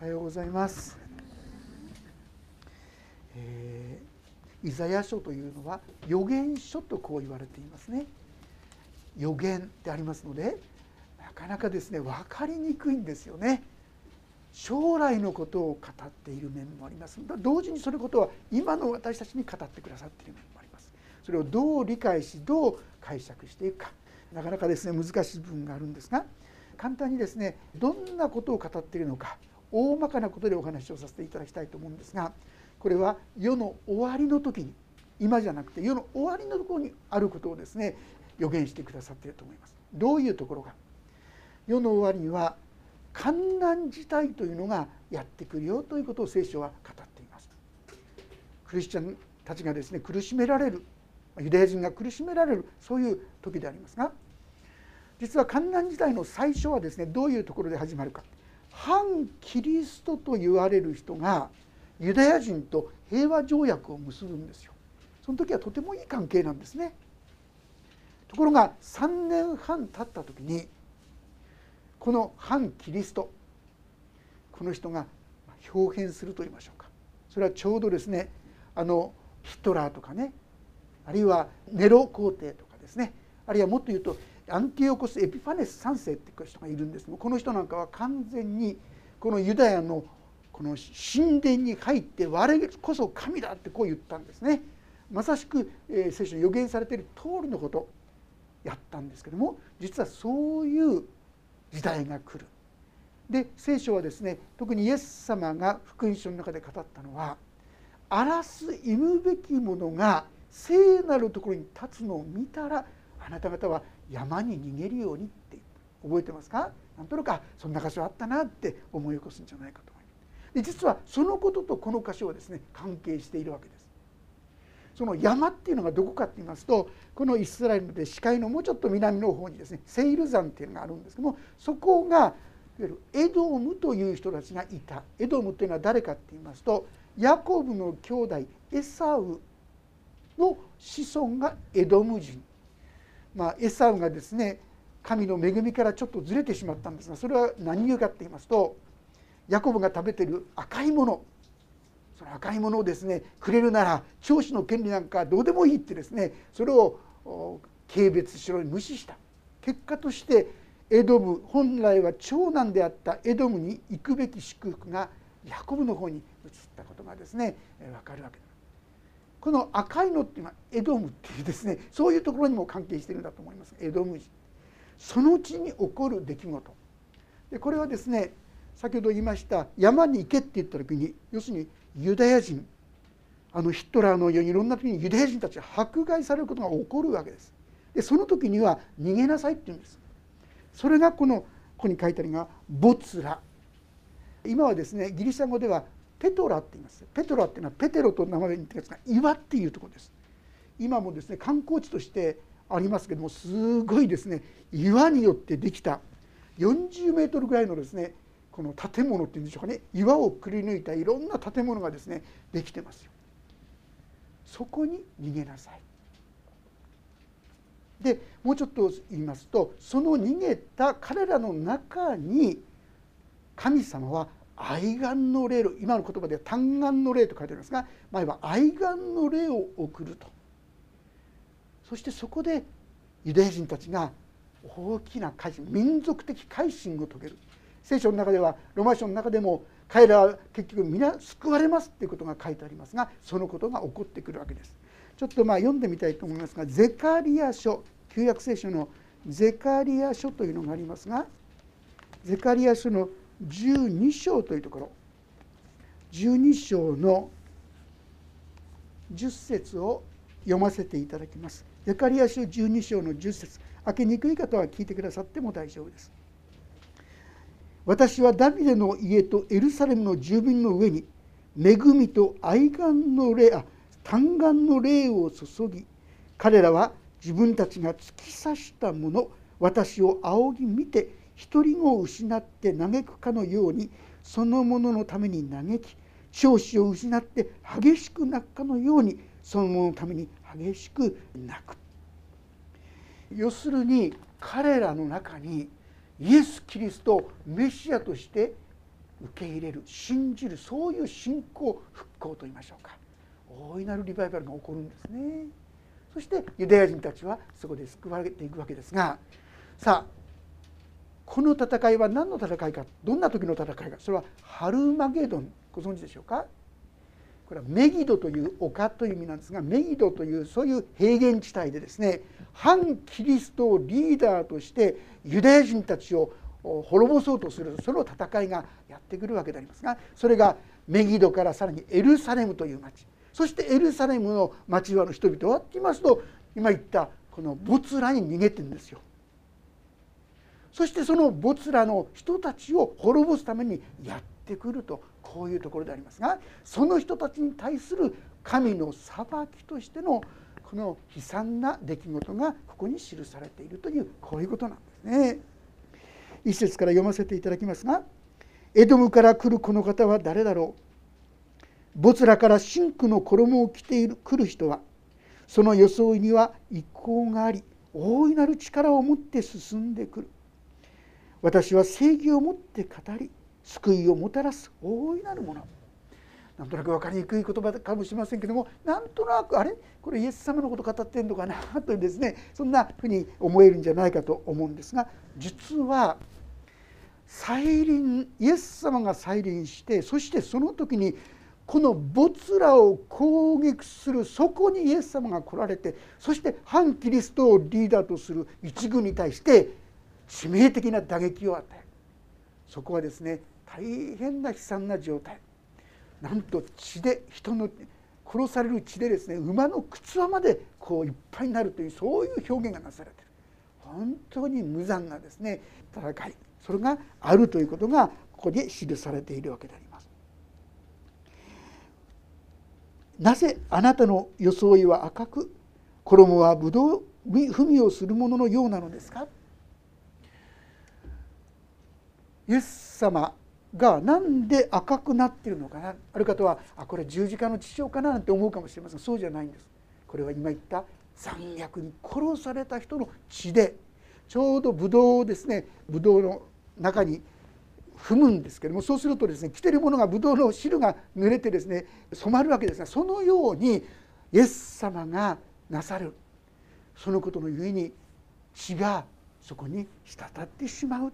おはようございます、えー、イザヤ書というのは予言書とこう言われていますね。予言でありますのでなかなかですね分かりにくいんですよね。将来のことを語っている面もあります。同時にそのことは今の私たちに語ってくださっている面もあります。それをどう理解しどう解釈していくか。なかなかですね難しい部分があるんですが簡単にですねどんなことを語っているのか。大まかなことでお話をさせていただきたいと思うんですがこれは世の終わりの時に今じゃなくて世の終わりのところにあることをですね予言してくださっていると思います。どういうところか世の終わりには観難事態というのがやってくるよということを聖書は語っています。クリスチャンたちがですね苦しめられるユダヤ人が苦しめられるそういう時でありますが実は観難時代の最初はですねどういうところで始まるか反キリストと言われる人がユダヤ人と平和条約を結ぶんですよ。その時はとてもいい関係なんですね。ところが3年半経った時にこの反キリストこの人が表変すると言いましょうか。それはちょうどですねあのヒトラーとかねあるいはネロ皇帝とかですねあるいはもっと言うとアンティオコス・エピファネス3世っていう人がいるんですこの人なんかは完全にこのユダヤのこの神殿に入って我こそ神だってこう言ったんですね。まさしく、え聖書に予言されている通りのことやったんですけども実はそういう時代が来る。で聖書はですね特にイエス様が福音書の中で語ったのは荒らす忌むべきものが聖なるところに立つのを見たらあなた方は山に逃げるようにって覚えてますか？なんとなくそんな箇所あったなって思い起こすんじゃないかと思います。で実はそのこととこの箇所はですね関係しているわけです。その山っていうのがどこかって言いますとこのイスラエルで視界のもうちょっと南の方にですねセイル山っていうのがあるんですけどもそこがいわゆるエドムという人たちがいた。エドムっていうのは誰かって言いますとヤコブの兄弟エサウの子孫がエドム人。まあ、エサウがですね神の恵みからちょっとずれてしまったんですがそれは何故かって言いますとヤコブが食べてる赤いものその赤いものをですねくれるなら長子の権利なんかどうでもいいってですねそれを軽蔑しろに無視した結果としてエドム本来は長男であったエドムに行くべき祝福がヤコブの方に移ったことがですね分かるわけです。この赤いのっていうのはエドムっていうですねそういうところにも関係してるんだと思います。エドム人。その地に起こる出来事。でこれはですね先ほど言いました山に行けって言った時に要するにユダヤ人あのヒットラーのようにいろんな時にユダヤ人たちが迫害されることが起こるわけです。でその時には逃げなさいって言うんです。それがこのここに書いてあるのがボツラ。今はですねギリシャ語ではペトラって言います。ペトラっていうのはペテロと名前に似てるんですが岩っていうところです。今もですね観光地としてありますけどもすごいですね岩によってできた40メートルぐらいのですねこの建物っていうんでしょうかね岩をくり抜いたいろんな建物がですねできてますよ。そこに逃げなさい。でもうちょっと言いますとその逃げた彼らの中に神様は愛願の霊今の言葉では単願の霊と書いてありますが前は愛願の霊を送ると。そしてそこでユダヤ人たちが大きな改心民族的改心を遂げる。聖書の中ではロマ書の中でも彼らは結局皆救われますっていうことが書いてありますがそのことが起こってくるわけです。ちょっとまあ読んでみたいと思いますがゼカリア書旧約聖書のゼカリア書というのがありますがゼカリア書の12章というところ12章の10節を読ませていただきます。ゼカリア書12章の10節開けにくい方は聞いてくださっても大丈夫です。私はダビデの家とエルサレムの住民の上に恵みと愛願の霊あ嘆願の霊を注ぎ彼らは自分たちが突き刺したもの私を仰ぎ見て独り子を失って嘆くかのようにそのもののために嘆き長子を失って激しく泣くかのようにそのもののために激しく泣く。要するに彼らの中にイエス・キリストをメシアとして受け入れる信じるそういう信仰復興といいましょうか。大いなるリバイバルが起こるんですね。そしてユダヤ人たちはそこで救われていくわけですがさあこの戦いは何の戦いかどんな時の戦いかそれはハルマゲドンご存知でしょうか？これはメギドという丘という意味なんですがメギドというそういう平原地帯でですね反キリストをリーダーとしてユダヤ人たちを滅ぼそうとするその戦いがやってくるわけでありますがそれがメギドからさらにエルサレムという町そしてエルサレムの町はの人々はって言いますと今言ったこの没ラに逃げてるんですよ。そしてその没ラの人たちを滅ぼすためにやってくるとこういうところでありますがその人たちに対する神の裁きとしてのこの悲惨な出来事がここに記されているというこういうことなんですね。一節から読ませていただきますが「エドムから来るこの方は誰だろうボツラから真紅の衣を着ている来る人はその装いには一向があり大いなる力を持って進んでくる私は正義を持って語り救いをもたらす大いなるもの。なんとなく分かりにくい言葉かもしれませんけどもなんとなくあれ？これイエス様のこと語ってんのかな？というですねそんなふうに思えるんじゃないかと思うんですが実は再臨イエス様が再臨してそしてその時にこの没らを攻撃するそこにイエス様が来られてそして反キリストをリーダーとする一軍に対して致命的な打撃を与えそこはですね大変な悲惨な状態。なんと血で人の殺される血でですね馬の靴輪までこういっぱいになるというそういう表現がなされてる。本当に無残なですね戦い。それがあるということがここで記されているわけであります。なぜあなたの装いは赤く衣はぶどう踏みをするもののようなのですか？イエス様が何で赤くなっているのかなある方はあこれ十字架の血潮かななんて思うかもしれません。そうじゃないんです。これは今言った残虐に殺された人の血でちょうどブドウをですねブドウの中に踏むんですけどもそうするとですね着てるものがブドウの汁が濡れてですね染まるわけですがそのようにイエス様がなさる。そのことのゆえに血がそこに滴ってしまう。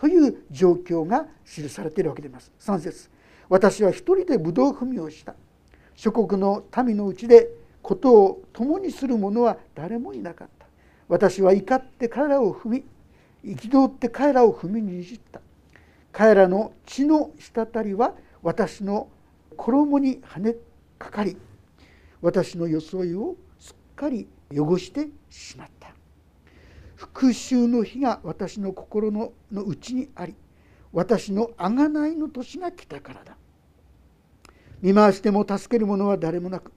という状況が記されているわけであります。3節。私は一人でブドウ踏みをした。諸国の民のうちでことを共にする者は誰もいなかった。私は怒って彼らを踏み憤って彼らを踏みにじった。彼らの血の滴りは私の衣に跳ねかかり私の装いをすっかり汚してしまった。復讐の日が私の心のの内にあり私の贖いの年が来たからだ。見回しても助ける者は誰もなく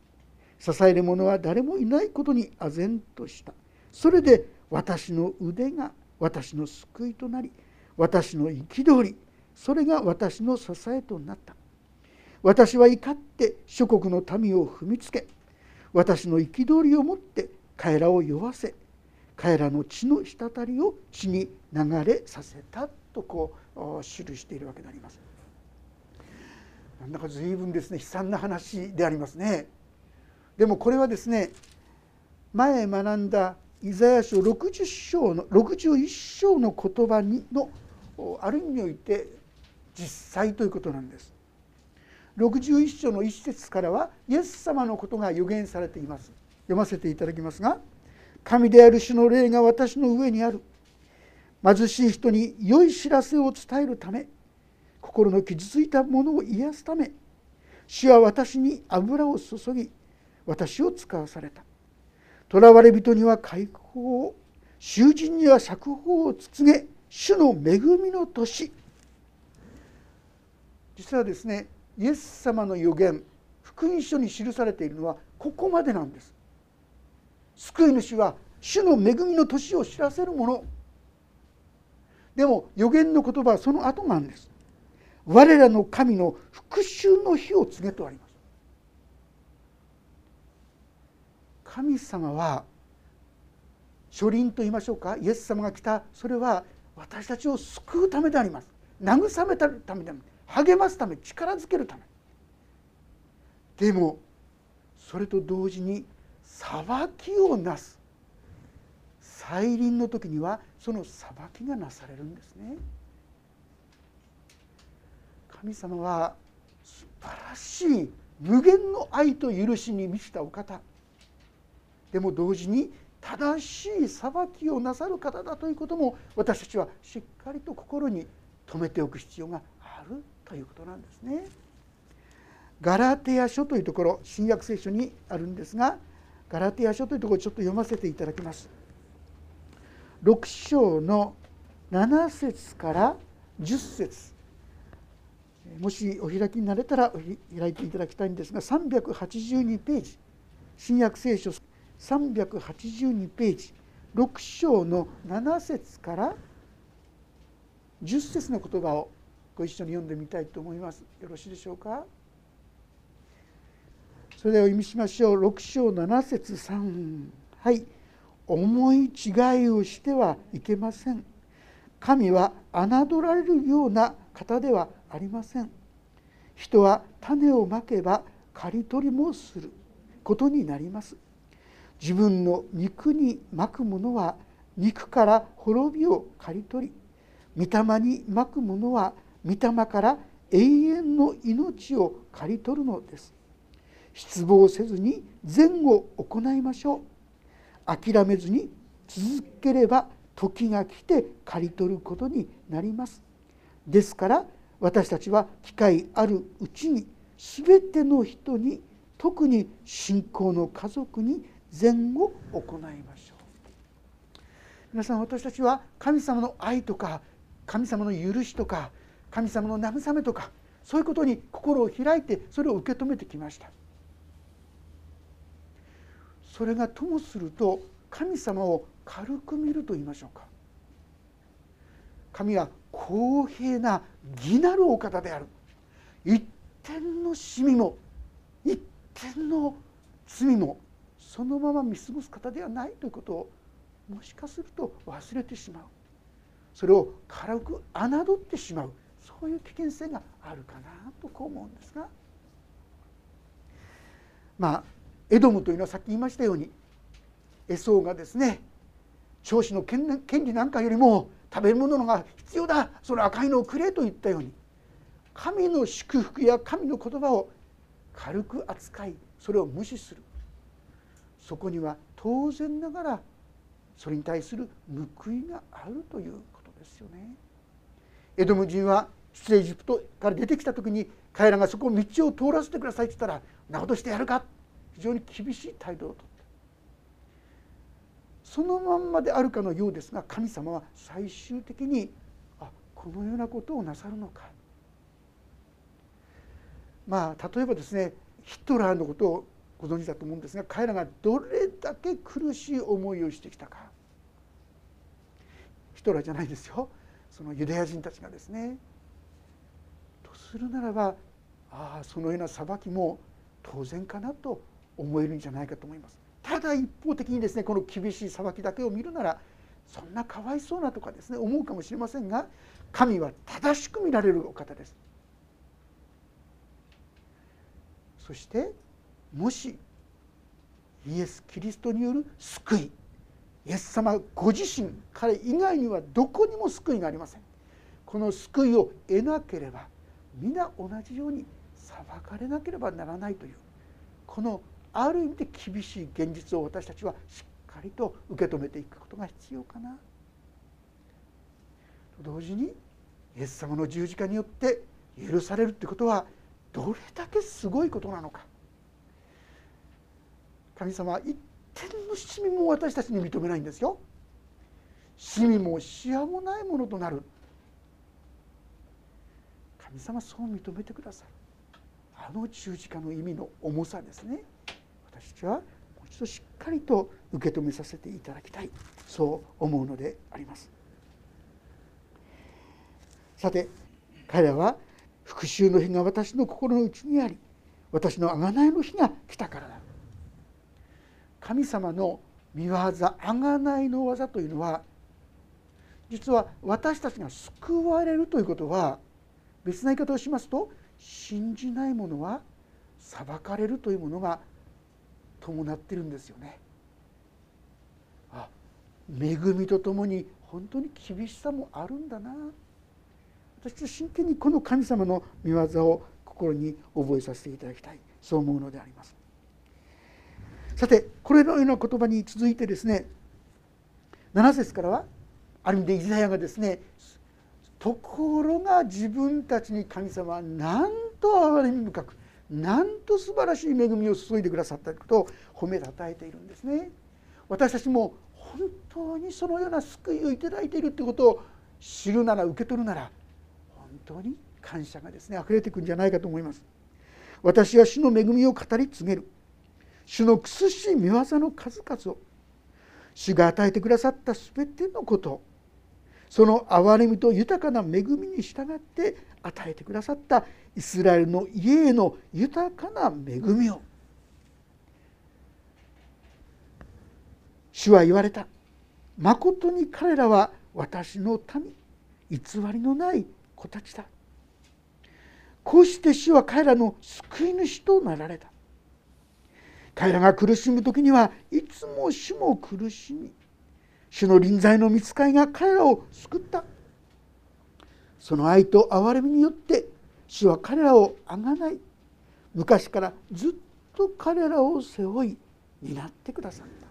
支える者は誰もいないことに唖然とした。それで私の腕が私の救いとなり私の憤りそれが私の支えとなった。私は怒って諸国の民を踏みつけ私の憤りをもって彼らを酔わせ彼らの血の滴りを血に流れさせたとこう記しているわけであります。なんだか随分ですね悲惨な話でありますね。でもこれはですね前学んだイザヤ書60章の61章の言葉にのある意味において実際ということなんです。61章の一節からはイエス様のことが予言されています読ませていただきますが「神である主の霊が私の上にある」「貧しい人に良い知らせを伝えるため心の傷ついたものを癒すため主は私に油を注ぎ私を使わされた」囚われ人には解放を囚人には釈放を告げ主の恵みの年。実はですねイエス様の予言福音書に記されているのはここまでなんです。救い主は主の恵みの年を知らせるもの。でも予言の言葉はその後なんです。我らの神の復讐の日を告げとあります。神様は初臨と言いましょうか？イエス様が来た。それは私たちを救うためであります。慰めたためであります。励ますため力づけるため。でもそれと同時に裁きをなす。再臨の時にはその裁きがなされるんですね。神様は素晴らしい無限の愛と許しに満ちたお方。でも同時に正しい裁きをなさる方だということも私たちはしっかりと心に留めておく必要があるということなんですね。ガラテヤ書というところ新約聖書にあるんですがガラテヤ書というところをちょっと読ませていただきます。6章の7節から10節。もしお開きになれたら開いていただきたいんですが382ページ。新約聖書382ページ。6章の7節から10節の言葉をご一緒に読んでみたいと思います。よろしいでしょうか？それではお読みしましょう。6章7節3はい。思い違いをしてはいけません。神は侮られるような方ではありません。人は種をまけば刈り取りもすることになります。自分の肉にまくものは肉から滅びを刈り取り御霊にまくものは御霊から永遠の命を刈り取るのです。失望せずに善を行いましょう。諦めずに続ければ時が来て刈り取ることになります。ですから私たちは機会あるうちに全ての人に特に信仰の家族に善を行いましょう。皆さん私たちは神様の愛とか神様の許しとか神様の慰めとかそういうことに心を開いてそれを受け止めてきました。それがともすると神様を軽く見ると言いましょうか。神は公平な義なるお方である。一点のシミも一点の罪もそのまま見過ごす方ではないということをもしかすると忘れてしまう。それを軽く侮ってしまう。そういう危険性があるかなとこう思うんですが。まあエドムというのはさっき言いましたようにエソーがですね長子の権利なんかよりも食べるものが必要だその赤いのをくれと言ったように神の祝福や神の言葉を軽く扱いそれを無視するそこには当然ながらそれに対する報いがあるということですよね。エドム人は出エジプトから出てきた時に彼らがそこを道を通らせてくださいって言ったら「なことしてやるか」非常に厳しい態度をとって。そのまんまであるかのようですが神様は最終的にあこのようなことをなさるのか。まあ例えばですねヒトラーのことをご存知だと思うんですが彼らがどれだけ苦しい思いをしてきたか。ヒトラーじゃないですよ。そのユダヤ人たちがですね。とするならばああそのような裁きも当然かなと思えるんじゃないかと思います。ただ一方的にですねこの厳しい裁きだけを見るならそんなかわいそうなとかですね思うかもしれませんが神は正しく見られるお方です。そしてもしイエス・キリストによる救いイエス様ご自身彼以外にはどこにも救いがありません。この救いを得なければ皆同じように裁かれなければならないというこのある意味で厳しい現実を私たちはしっかりと受け止めていくことが必要かな。と同時にイエス様の十字架によって許されるってことはどれだけすごいことなのか。神様は一点のしみも私たちに認めないんですよ。しみもしわもないものとなる。神様そう認めてくださる。あの十字架の意味の重さですね。私たちはもう一度しっかりと受け止めさせていただきたい。そう思うのであります。さて彼らは復讐の日が私の心の内にあり私の贖いの日が来たからだ。神様の見業贖いの技というのは実は私たちが救われるということは別な言い方をしますと信じない者は裁かれるというものが伴ってるんですよね。あ恵みとともに本当に厳しさもあるんだな私は真剣にこの神様の御業を心に覚えさせていただきたいそう思うのであります。さてこれのような言葉に続いてですね7節からはある意味でイザヤがですねところが自分たちに神様はなんと憐れみ深くなんと素晴らしい恵みを注いでくださったことを褒めたたえているんですね。私たちも本当にそのような救いをいただいているということを知るなら受け取るなら本当に感謝がですね溢れていくんじゃないかと思います。私は主の恵みを語り継げる主の苦しい見業の数々を主が与えてくださった全てのことその憐れみと豊かな恵みに従って与えてくださったイスラエルの家への豊かな恵みを。主は言われた。まことに彼らは私の民偽りのない子たちだ。こうして主は彼らの救い主となられた。彼らが苦しむ時にはいつも主も苦しみ主の臨在の見つかりが彼らを救った。その愛と憐れみによって主は彼らをあがない。昔からずっと彼らを背負い担ってくださった。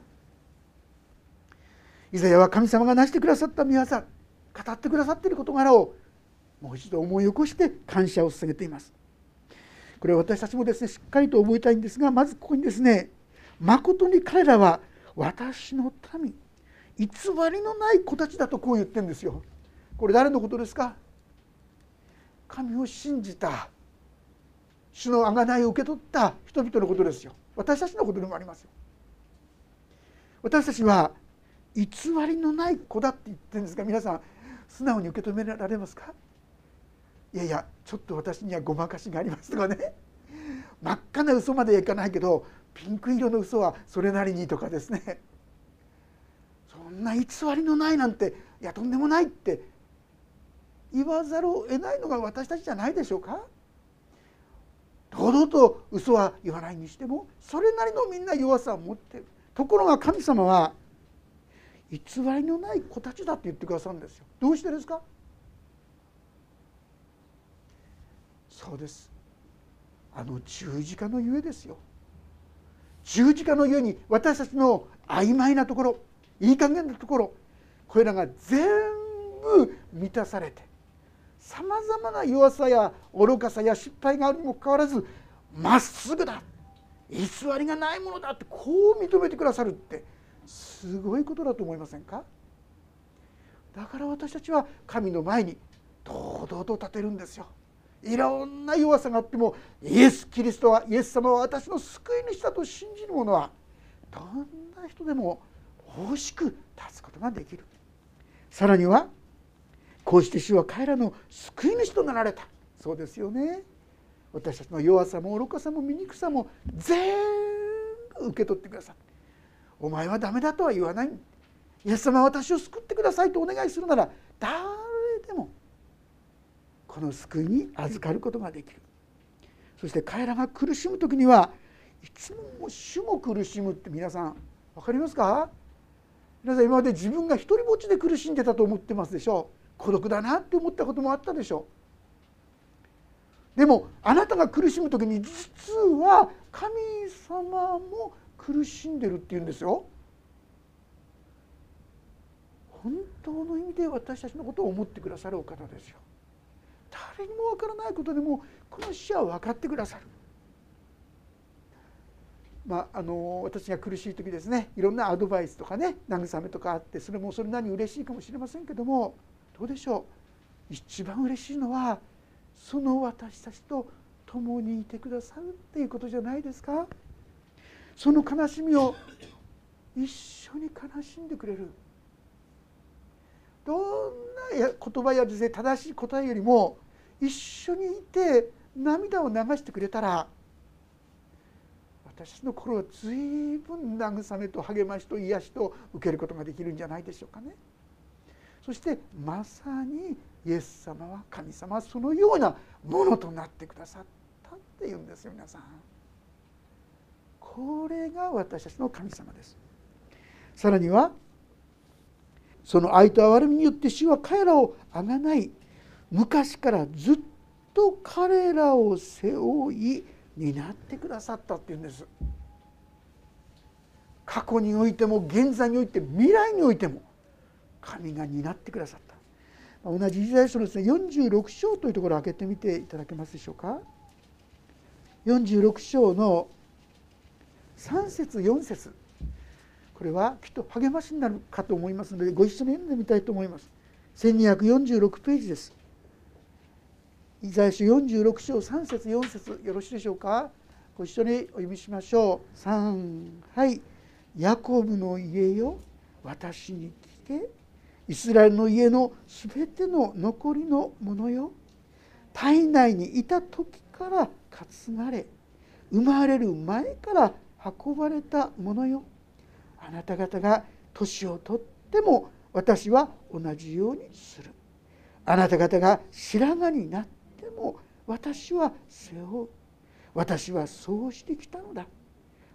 イザヤは神様が成してくださった御業語ってくださっている事柄をもう一度思い起こして感謝を捧げています。これは私たちもですねしっかりと覚えたいんですがまずここにですね誠に彼らは私の民。偽りのない子たちだとこう言ってるんですよ。これ誰のことですか？神を信じた。主の贖いを受け取った。人々のことですよ。私たちのことでもありますよ。私たちは偽りのない子だって言ってるんですが皆さん素直に受け止められますか？いやいやちょっと私にはごまかしがありますとかね。真っ赤な嘘まではいかないけどピンク色の嘘はそれなりにとかですね。んな偽りのないなんていやとんでもないって言わざるを得ないのが私たちじゃないでしょうか？堂々と嘘は言わないにしてもそれなりのみんな弱さを持ってる。ところが神様は偽りのない子たちだって言ってくださるんですよ。どうしてですか？そうです。あの十字架のゆえですよ。十字架のゆえに私たちの曖昧なところいい加減なところこれらが全部満たされてさまざまな弱さや愚かさや失敗があるにもかかわらずまっすぐだ偽りがないものだってこう認めてくださるってすごいことだと思いませんか？だから私たちは神の前に堂々と立てるんですよ。いろんな弱さがあってもイエス・キリストはイエス様は私の救い主だと信じる者はどんな人でも大しく立つことができる。さらにはこうして主は彼らの救い主となられた。そうですよね。私たちの弱さも愚かさも醜さも全部受け取ってくださってお前はダメだとは言わない。イエス様は私を救ってくださいとお願いするなら誰でもこの救いに預かることができる。そして彼らが苦しむ時にはいつも主も苦しむって皆さん分かりますか？皆さん今まで自分が一人ぼっちで苦しんでたと思ってますでしょう。孤独だなって思ったこともあったでしょう。でもあなたが苦しむ時に実は神様も苦しんでるっていうんですよ。本当の意味で私たちのことを思ってくださるお方ですよ。誰にもわからないことでもこの死は分かってくださる。まあ、あの私が苦しい時ですねいろんなアドバイスとかね慰めとかあってそれもそれなりに嬉しいかもしれませんけどもどうでしょう？一番嬉しいのはその私たちと共にいてくださるっていうことじゃないですか？その悲しみを一緒に悲しんでくれる。どんな言葉やですね正しい答えよりも一緒にいて涙を流してくれたら私の心は随分慰めと励ましと癒しと受けることができるんじゃないでしょうかね。そしてまさにイエス様は神様はそのようなものとなってくださったっていうんですよ皆さん。これが私たちの神様です。さらにはその愛と憐れみによって主は彼らをあがない昔からずっと彼らを背負い担ってくださったっていうんです。過去においても現在において未来においても神が担ってくださった。同じイザヤ書のですね46章というところを開けてみていただけますでしょうか。46章の3節4節。これはきっと励ましになるかと思いますのでご一緒に読んでみたいと思います。1246ページです。イザヤ書46章3節4節よろしいでしょうか？ご一緒にお読みしましょう。3はい。ヤコブの家よ私に聞け。イスラエルの家のすべての残りのものよ。体内にいた時から担がれ生まれる前から運ばれたものよ。あなた方が年をとっても私は同じようにする。あなた方が白髪になっても私は背負う。私はそうしてきたのだ。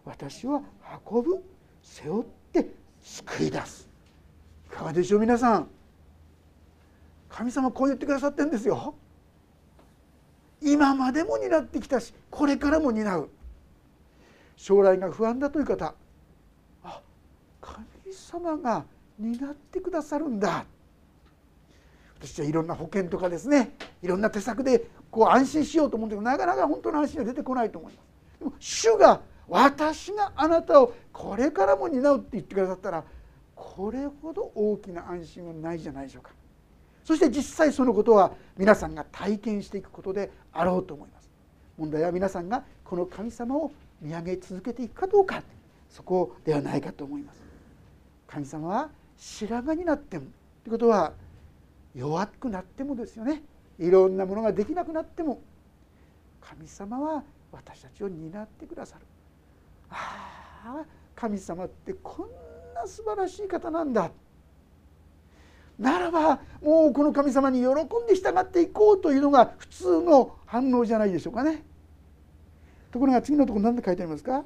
私は運ぶ背負って救い出す。いかがでしょう皆さん。神様こう言ってくださってるんですよ。今までも担ってきたしこれからも担う。将来が不安だという方あ神様が担ってくださるんだ。私はいろんな保険とかですねいろんな手策でこう安心しようと思うんだけどなかなか本当の安心は出てこないと思います。でも主が私があなたをこれからも担うって言ってくださったらこれほど大きな安心はないじゃないでしょうか。そして実際そのことは皆さんが体験していくことであろうと思います。問題は皆さんがこの神様を見上げ続けていくかどうか。そこではないかと思います。神様は白髪になってもということは弱くなってもですよね。いろんなものができなくなっても神様は私たちを担ってくださる。ああ神様ってこんな素晴らしい方なんだ。ならばもうこの神様に喜んで従っていこうというのが普通の反応じゃないでしょうかね。ところが次のところ何て書いてありますか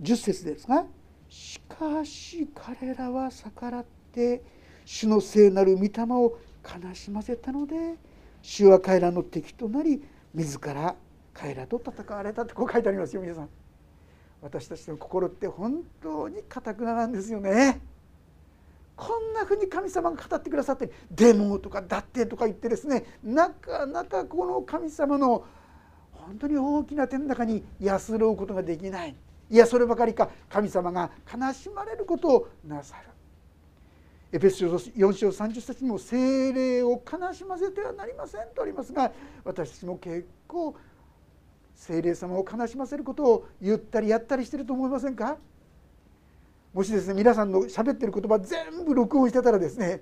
？10節ですが「しかし彼らは逆らって主の聖なる御霊を悲しませたので主は彼らの敵となり自ら彼らと戦われた」ってこう書いてありますよ皆さん。私たちの心って本当にかたくななんですよね。こんなふうに神様が語ってくださって「デモ」とか「だって」とか言ってですねなかなかこの神様の本当に大きな天高に安ろうことができないいやそればかりか神様が悲しまれることをなさる。エペス書4章30節にも「精霊を悲しませてはなりません」とありますが私たちも結構精霊様を悲しませることを言ったりやったりしてると思いませんか？もしですね皆さんの喋ってる言葉全部録音してたらですね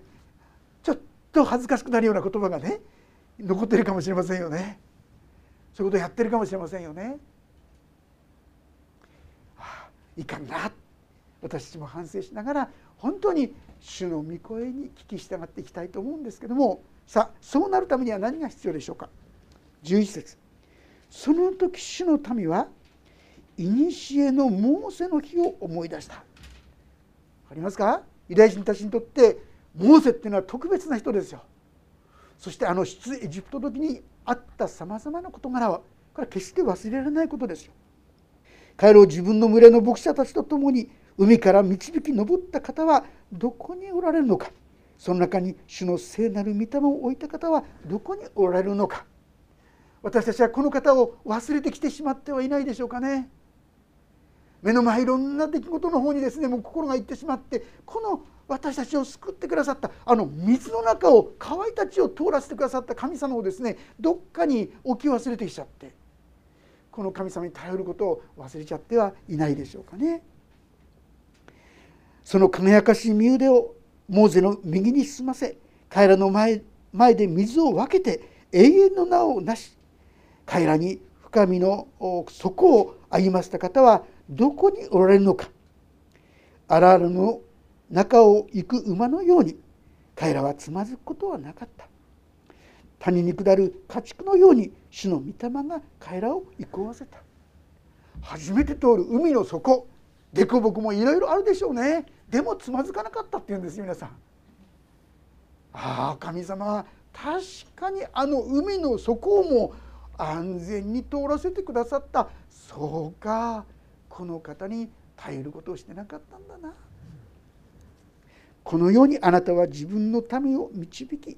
ちょっと恥ずかしくなるような言葉がね残ってるかもしれませんよね。そういうことをやってるかもしれませんよね、はあ、いかんな。私たちも反省しながら本当に主の御声に聞き従っていきたいと思うんですけどもさあそうなるためには何が必要でしょうか？11節。その時主の民は古のモーセの日を思い出した。ありますか？ユダヤ人たちにとってモーセっていうのは特別な人ですよ。そしてあの出エジプト時にあったさまざまな事柄はこれは決して忘れられないことですよ。彼らを自分の群れの牧者たちと共に海から導き上った方はどこにおられるのか？その中に主の聖なる御霊を置いた方はどこにおられるのか？私たちはこの方を忘れてきてしまってはいないでしょうかね。目の前いろんな出来事の方にですねもう心がいってしまってこの私たちを救ってくださったあの水の中を乾いた地を通らせてくださった神様をですねどっかに置き忘れてきちゃってこの神様に頼ることを忘れちゃってはいないでしょうかね。その輝かしい身腕をモーゼの右に進ませ彼らの前前で水を分けて永遠の名をなし彼らに深みの底を歩ませた方はどこにおられるのか。あらゆるの中を行く馬のように彼らはつまずくことはなかった。谷に下る家畜のように主の御霊が彼らを行こわせた。初めて通る海の底凸凹もいろいろあるでしょうね。でもつまずかなかったっていうんです皆さん。ああ神様は確かにあの海の底をも安全に通らせてくださった。そうか。この方に頼ることをしてなかったんだな。このようにあなたは自分のためを導き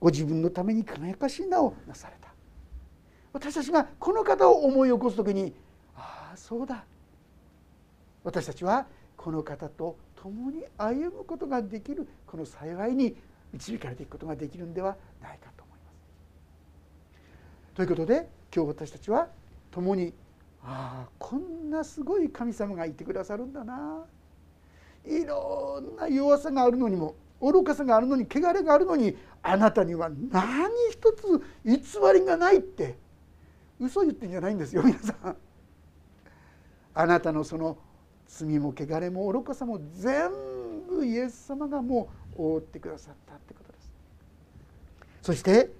ご自分のために輝かしい名をなされた。私たちがこの方を思い起こす時にああそうだ。私たちはこの方と共に歩むことができるこの幸いに導かれていくことができるんではないかと思います。ということで今日私たちは共にああこんなすごい神様がいてくださるんだないろんな弱さがあるのにも愚かさがあるのに汚れがあるのにあなたには何一つ偽りがないって嘘言ってんじゃないんですよ皆さん。あなたのその罪も汚れも愚かさも全部イエス様がもう覆ってくださったってことです。そして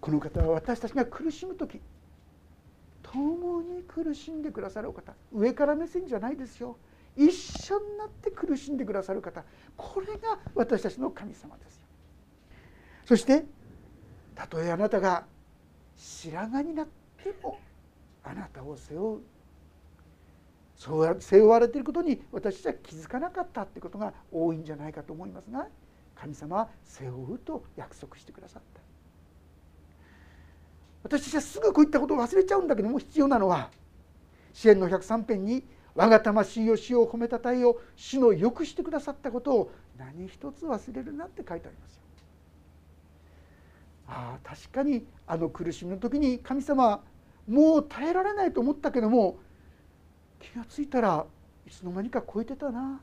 この方は私たちが苦しむ時共に苦しんでくださるお方。上から目線じゃないですよ。一緒になって苦しんでくださる方。これが私たちの神様ですよ。そしてたとえあなたが白髪になってもあなたを背負うそう背負われていることに私たちは気づかなかったってことが多いんじゃないかと思いますが神様は背負うと約束してくださった私たちはすぐこういったことを忘れちゃうんだけども必要なのは支援の103編に我が魂を死を褒めたたえを主のよくしてくださったことを何一つ忘れるなって書いてありますよ。ああ確かにあの苦しみの時に神様もう耐えられないと思ったけども気が付いたらいつの間にか超えてたな。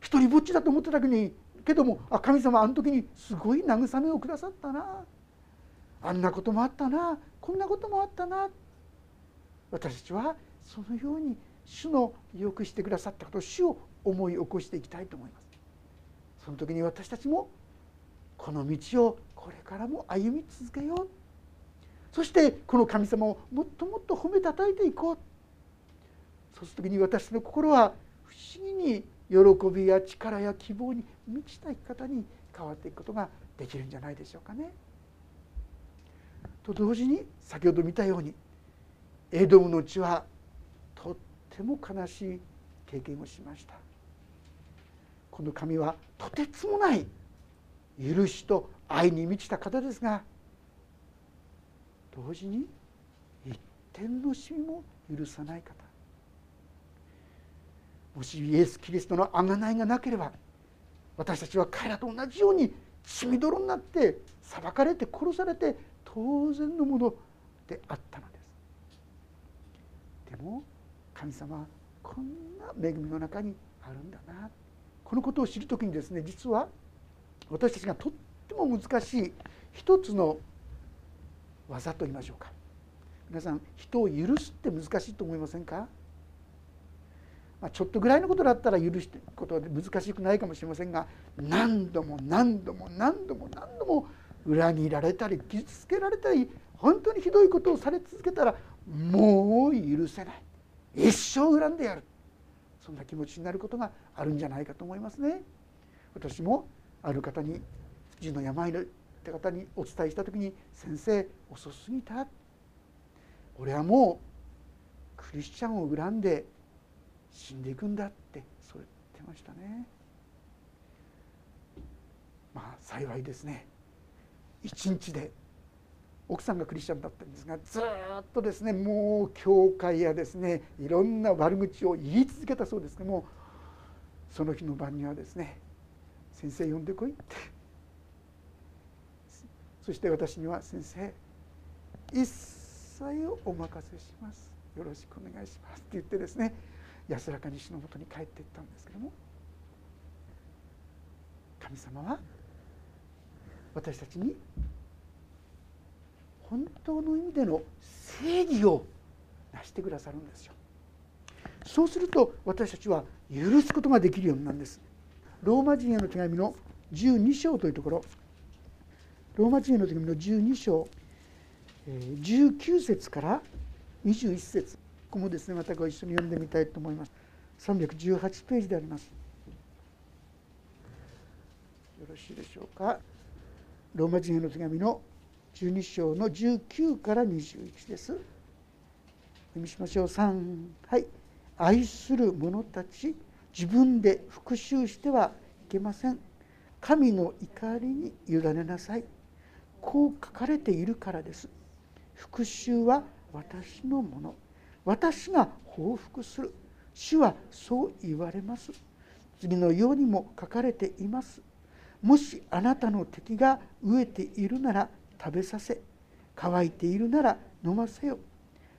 一人ぼっちだと思ってたけにけどもあ神様あの時にすごい慰めをくださったな。あんなこともあったな。こんなこともあったな。私たちはそのように主のよくしてくださったことを主を思い起こしていきたいと思います。その時に私たちもこの道をこれからも歩み続けよう。そしてこの神様をもっともっと褒めたたえていこう。そうする時に私の心は不思議に喜びや力や希望に満ちた生き方に変わっていくことができるんじゃないでしょうかね。と同時に先ほど見たようにエドムの地はとっても悲しい経験をしましたこの神はとてつもない許しと愛に満ちた方ですが同時に一点のシミも許さない方もしイエス・キリストの贖いがなければ私たちは彼らと同じように血みどろになって裁かれて殺されて当然のものであったのです。でも神様はこんな恵みの中にあるんだな。このことを知る時にですね実は私たちがとっても難しい一つの技と言いましょうか。皆さん人を許すって難しいと思いませんか、まあ、ちょっとぐらいのことだったら許していくことは難しくないかもしれませんが何度も何度も何度も何度も裏切られたり傷つけられたり本当にひどいことをされ続けたらもう許せない。一生恨んでやる。そんな気持ちになることがあるんじゃないかと思いますね。私もある方に父の病のって方にお伝えした時に「先生遅すぎた」俺はもうクリスチャンを恨んで死んでいくんだってそう言ってましたね。まあ幸いですね。一日で奥さんがクリスチャンだったんですがずっとですねもう教会やですねいろんな悪口を言い続けたそうですけどもその日の晩にはですね「先生呼んでこい」って。そして私には「先生一切お任せします。よろしくお願いします」って言ってですね安らかに死のもとに帰っていったんですけども神様は私たちに本当の意味での正義をなしてくださるんですよ。そうすると私たちは許すことができるようになるんです。ローマ人への手紙の12章というところ。ローマ人への手紙の12章19節から21節。ここもですねまたご一緒に読んでみたいと思います。318ページであります。よろしいでしょうか。ローマ人への手紙の12章の19から21です。読みしましょう。3はい。愛する者たち自分で復讐してはいけません。神の怒りに委ねなさい。こう書かれているからです。復讐は私のもの。私が報復する。主はそう言われます。次のようにも書かれています。もしあなたの敵が飢えているなら食べさせ。乾いているなら飲ませよ。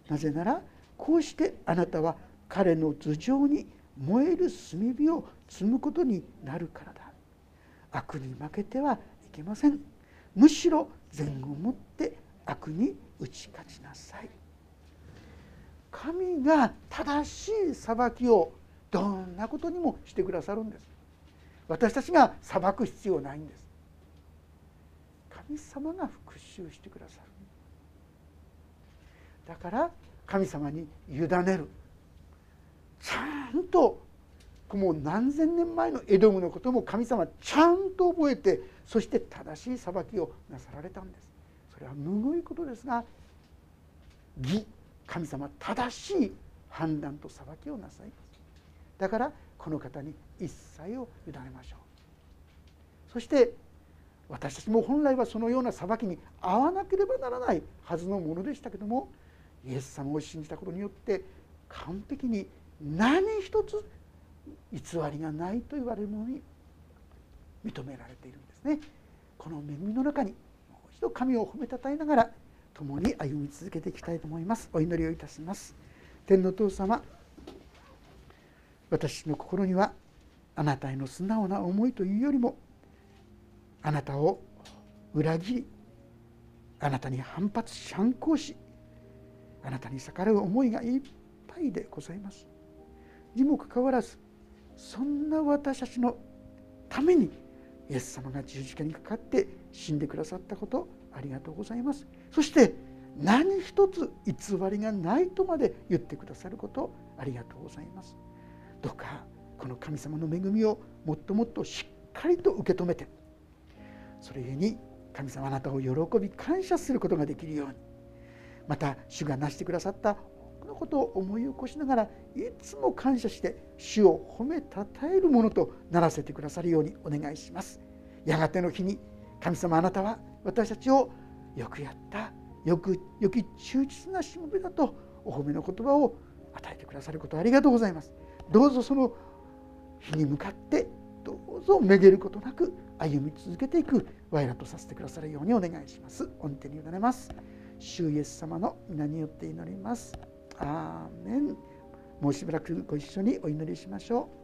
なぜならこうしてあなたは彼の頭上に燃える炭火を積むことになるからだ。悪に負けてはいけません。むしろ善をもって悪に打ち勝ちなさい。神が正しい裁きをどんなことにもしてくださるんです。私たちが裁く必要ないんです。神様が復讐してくださる。だから神様に委ねる。ちゃんともう何千年前のエドムのことも神様ちゃんと覚えてそして正しい裁きをなさられたんです。それはむごいことですが義。神様正しい判断と裁きをなさい。だからこの方に一切を委ねましょう。そして私たちも本来はそのような裁きに合わなければならないはずのものでしたけどもイエス様を信じたことによって完璧に何一つ偽りがないと言われるものに認められているんですね。この恵みの中にもう一度神を褒めたたえながら共に歩み続けていきたいと思います。お祈りをいたします。天の父様私の心にはあなたへの素直な思いというよりもあなたを裏切りあなたに反発し反抗しあなたに逆らう思いがいっぱいでございます。にもかかわらずそんな私たちのためにイエス様が十字架にかかって死んでくださったことありがとうございます。そして何一つ偽りがないとまで言ってくださることありがとうございます。どうかこの神様の恵みをもっともっとしっかりと受け止めてそれゆえに神様あなたを喜び感謝することができるようにまた主が成してくださったのことを思い起こしながらいつも感謝して主を褒めたたえるものとならせてくださるようにお願いします。やがての日に神様あなたは私たちをよくやったよくよき忠実なしもべだとお褒めの言葉を与えてくださることありがとうございます。どうぞその日に向かってどうぞめげることなく歩み続けていく我らとさせてくださるようにお願いします。御手に委ねます。主イエス様の皆によって祈ります。アーメン。もうしばらくご一緒にお祈りしましょう。